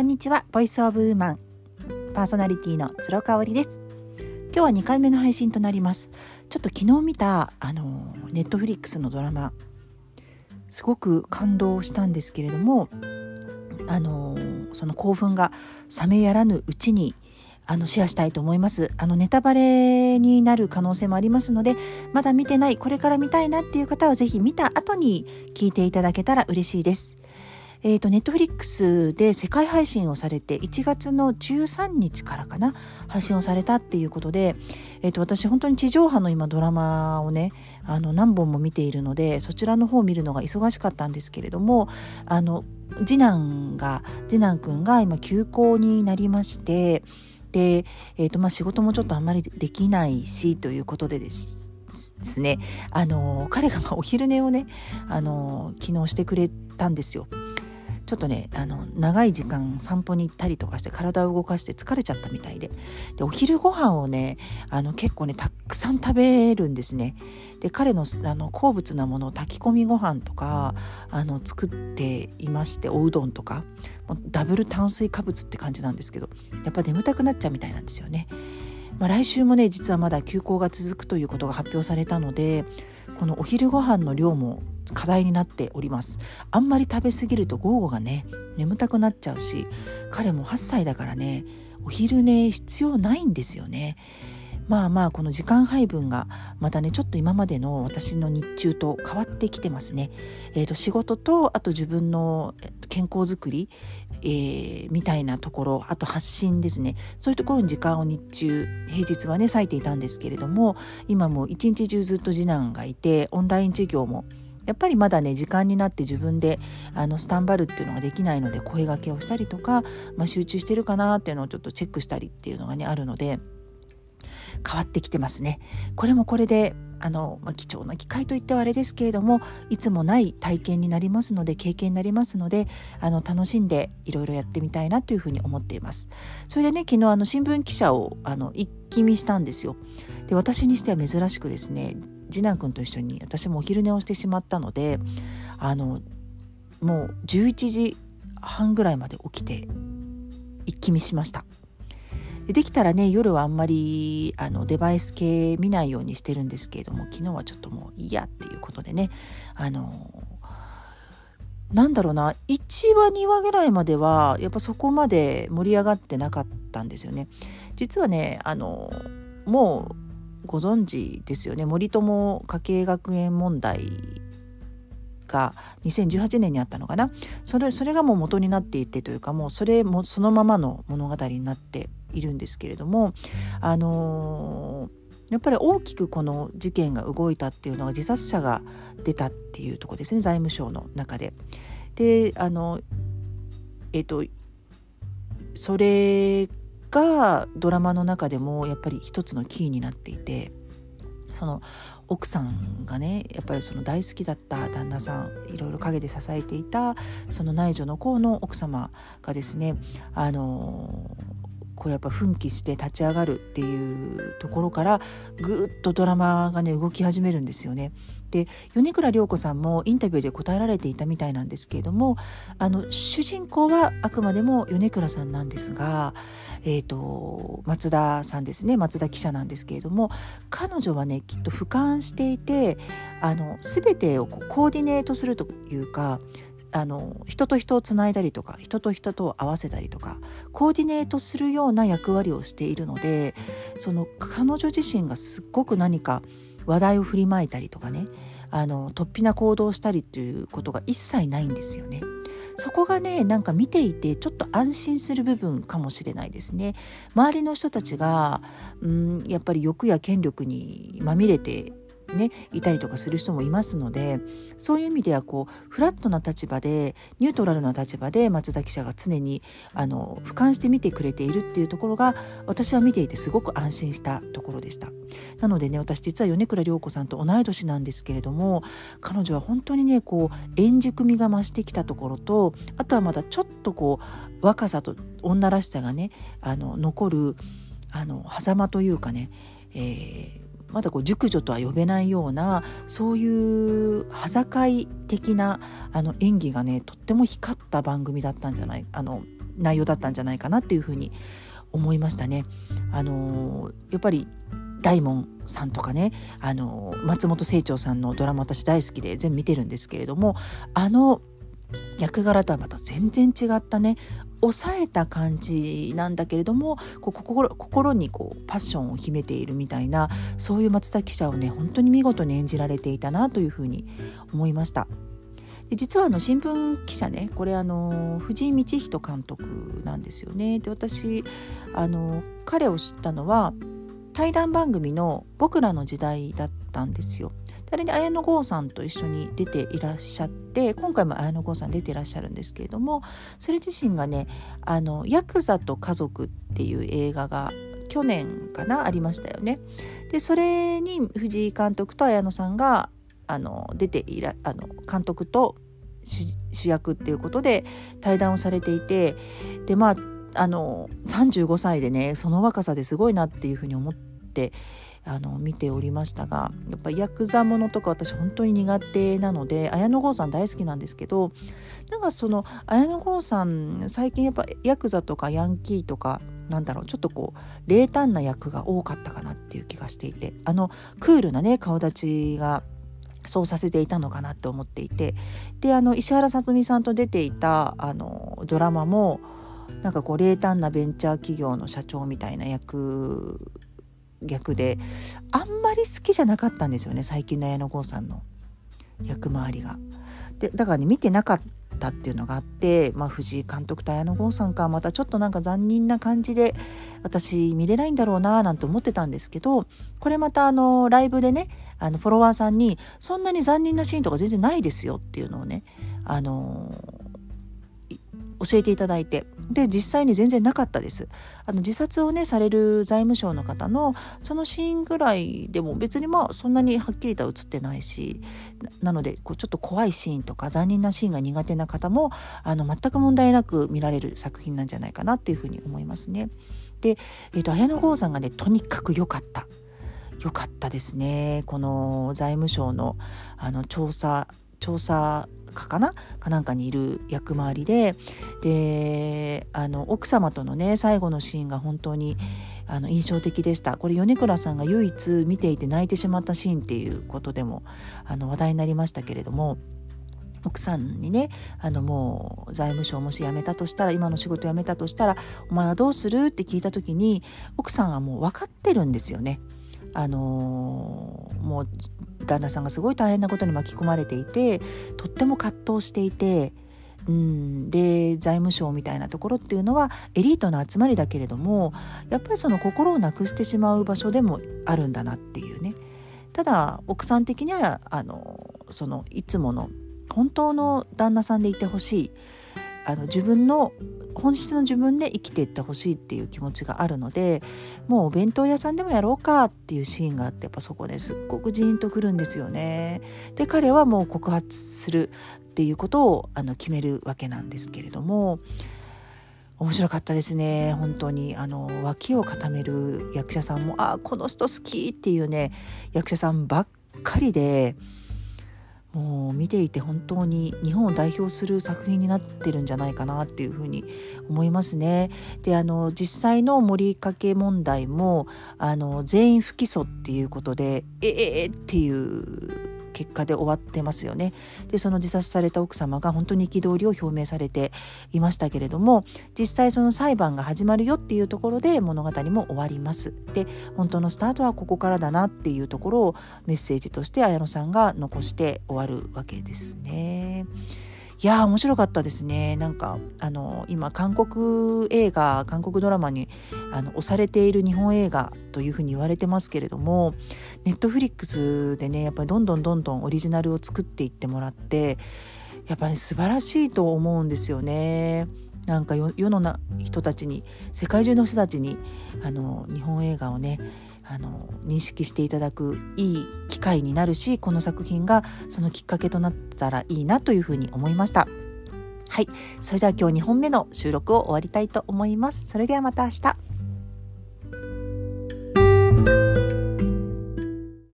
こんにちはボイスオブウーマン。パーソナリティの鶴香織です。今日は2回目の配信となります。ちょっと昨日見たあのネットフリックスのドラマ。すごく感動したんですけれどもあのその興奮が冷めやらぬうちにあのシェアしたいと思います。あのネタバレになる可能性もありますのでまだ見てないこれから見たいなっていう方は是非見た後に聞いていただけたら嬉しいです。えっ、ー、と、ネットフリックスで世界配信をされて、1月の13日からかな、配信をされたっていうことで、えっ、ー、と、私本当に地上波の今ドラマをね、あの、何本も見ているので、そちらの方を見るのが忙しかったんですけれども、あの、次男が、次男くんが今休校になりまして、で、えっ、ー、と、まあ、仕事もちょっとあんまりできないし、ということでです。ですね、あの彼がお昼寝をね、あの昨日してくれたんですよ。ちょっとねあの長い時間散歩に行ったりとかして体を動かして疲れちゃったみたいででお昼ご飯をねあの結構ねたくさん食べるんですねで彼のあの好物なものを炊き込みご飯とかあの作っていましておうどんとかダブル炭水化物って感じなんですけどやっぱ眠たくなっちゃうみたいなんですよね。まあ、来週もね実はまだ休校が続くということが発表されたのでこのお昼ご飯の量も課題になっております。あんまり食べ過ぎると午後がね眠たくなっちゃうし彼も8歳だからねお昼寝必要ないんですよね。まあまあこの時間配分がまたねちょっと今までの私の日中と変わってきてますね。えー、と仕事とあと自分の健康づくり、えー、みたいなところあと発信ですねそういうところに時間を日中平日はね割いていたんですけれども今も一日中ずっと次男がいてオンライン授業もやっぱりまだね時間になって自分であのスタンバルっていうのができないので声がけをしたりとか、まあ、集中してるかなっていうのをちょっとチェックしたりっていうのがねあるので変わってきてますね。これもこれであの、まあ、貴重な機会といってはあれですけれどもいつもない体験になりますので経験になりますのであの楽しんでいろいろやってみたいなというふうに思っています。それでね昨日あの新聞記者をあの一気見したんですよ。で私にしては珍しくですね次男君と一緒に私もお昼寝をしてしまったのであのもう11時半ぐらいまで起きて一気見しました。でできたらね夜はあんまりあのデバイス系見ないようにしてるんですけれども昨日はちょっともういいやっていうことでねあのなんだろうな1話2話ぐらいまではやっぱそこまで盛り上がってなかったんですよね。実はねあのもうご存知ですよね森友家計学園問題が2018年にあったのかなそれそれがもう元になっていてというかもうそれもそのままの物語になっているんですけれどもあの、やっぱり大きくこの事件が動いたっていうのは自殺者が出たっていうとこですね財務省の中で。であのえっ、とそれがドラマの中でもやっぱり一つのキーになっていてその奥さんがねやっぱりその大好きだった旦那さんいろいろ陰で支えていたその内助の子の奥様がですねあのこうやっぱ奮起して立ち上がるっていうところからぐっとドラマがね動き始めるんですよね。で米倉涼子さんもインタビューで答えられていたみたいなんですけれどもあの主人公はあくまでも米倉さんなんですが、えーと、松田さんですね。松田記者なんですけれども彼女はねきっと俯瞰していてあの全てをこうコーディネートするというかあの人と人をつないだりとか人と人と合わせたりとかコーディネートするような役割をしているのでその彼女自身がすっごく何か話題を振りまいたりとかねあの突飛な行動をしたりっていうことが一切ないんですよね。そこがねなんか見ていてちょっと安心する部分かもしれないですね。周りの人たちがうんやっぱり欲や権力にまみれてねいたりとかする人もいますのでそういう意味ではこうフラットな立場でニュートラルな立場で松田記者が常にあの俯瞰して見てくれているっていうところが私は見ていてすごく安心したところでした。なのでね私実は米倉涼子さんと同い年なんですけれども彼女は本当にねこう円熟味が増してきたところとあとはまだちょっとこう若さと女らしさがねあの残るあの狭間というかね、えーまだこう熟女とは呼べないようなそういう裸い的なあの演技がねとっても光った番組だったんじゃないあの内容だったんじゃないかなっていうふうに思いましたね。あのやっぱり大門さんとかねあの松本清張さんのドラマ私大好きで全部見てるんですけれどもあの役柄とはまた全然違ったね抑えた感じなんだけれどもこう心心にこうパッションを秘めているみたいなそういう松田記者をね本当に見事に演じられていたなというふうに思いました。実はあの新聞記者ねこれあの藤井道人監督なんですよね。で私あの彼を知ったのは対談番組の「僕らの時代」だったんですよ。あれに綾野剛さんと一緒に出ていらっしゃって今回も綾野剛さん出ていらっしゃるんですけれどもそれ自身がね「あのヤクザと家族」っていう映画が去年かなありましたよね。でそれに藤井監督と綾野さんがあの出ていらあの監督と主役っていうことで対談をされていてでまああの35歳でねその若さですごいなっていうふうに思ってあの見ておりましたがやっぱヤクザものとか私本当に苦手なので綾野剛さん大好きなんですけどなんかその綾野剛さん最近やっぱヤクザとかヤンキーとかなんだろうちょっとこう冷淡な役が多かったかなっていう気がしていてあのクールなね顔立ちがそうさせていたのかなと思っていてであの石原さとみさんと出ていたあのドラマもなんかこう冷淡なベンチャー企業の社長みたいな役逆であんまり好きじゃなかったんですよね最近の綾野剛さんの役回りが。でだからね見てなかったっていうのがあって、まあ、藤井監督と綾野剛さんかまたちょっとなんか残忍な感じで私見れないんだろうななんて思ってたんですけどこれまたあのライブでねあのフォロワーさんにそんなに残忍なシーンとか全然ないですよっていうのをねあの教えていただいてで実際に全然なかったですあの自殺をねされる財務省の方のそのシーンぐらいでも別にまあそんなにはっきりとは映ってないしなのでこうちょっと怖いシーンとか残忍なシーンが苦手な方もあの全く問題なく見られる作品なんじゃないかなっていうふうに思いますね。で、えーと、綾野剛さんがねとにかく良かった。良かったですね。この財務省のあの調査調査かかな？かなんかにいる役回りでであの奥様とのね最後のシーンが本当にあの印象的でした。これ米倉さんが唯一見ていて泣いてしまったシーンっていうことでもあの話題になりましたけれども奥さんにねあのもう財務省もし辞めたとしたら今の仕事辞めたとしたらお前はどうする？って聞いた時に奥さんはもう分かってるんですよね。あのー、もう旦那さんがすごい大変なことに巻き込まれていてとっても葛藤していて。うん、で財務省みたいなところっていうのはエリートの集まりだけれどもやっぱりその心をなくしてしまう場所でもあるんだなっていうねただ奥さん的にはあのそのいつもの本当の旦那さんでいてほしいあの自分の本質の自分で生きていってほしいっていう気持ちがあるのでもうお弁当屋さんでもやろうかっていうシーンがあってやっぱそこですっごくジーンとくるんですよね。で彼はもう告発するっていうことをあの決めるわけなんですけれども面白かったですね本当にあの脇を固める役者さんもあこの人好きっていうね役者さんばっかりで。もう見ていて本当に日本を代表する作品になってるんじゃないかなっていうふうに思いますね。であの実際の盛りかけ問題もあの全員不起訴っていうことでええー、っていう結果で終わってますよね。でその自殺された奥様が本当に憤りを表明されていましたけれども実際その裁判が始まるよっていうところで物語も終わります。で本当のスタートはここからだなっていうところをメッセージとして綾野さんが残して終わるわけですね。いやー面白かったですねなんかあの今韓国映画韓国ドラマにあの押されている日本映画というふうに言われてますけれどもネットフリックスでねやっぱりどんどんどんどんオリジナルを作っていってもらってやっぱり、ね、素晴らしいと思うんですよね。なんか世のな人たちに世界中の人たちにあの日本映画をねあの認識していただくいい機会になるしこの作品がそのきっかけとなったらいいなというふうに思いました。はい。それでは今日2本目の収録を終わりたいと思います。それではまた明日。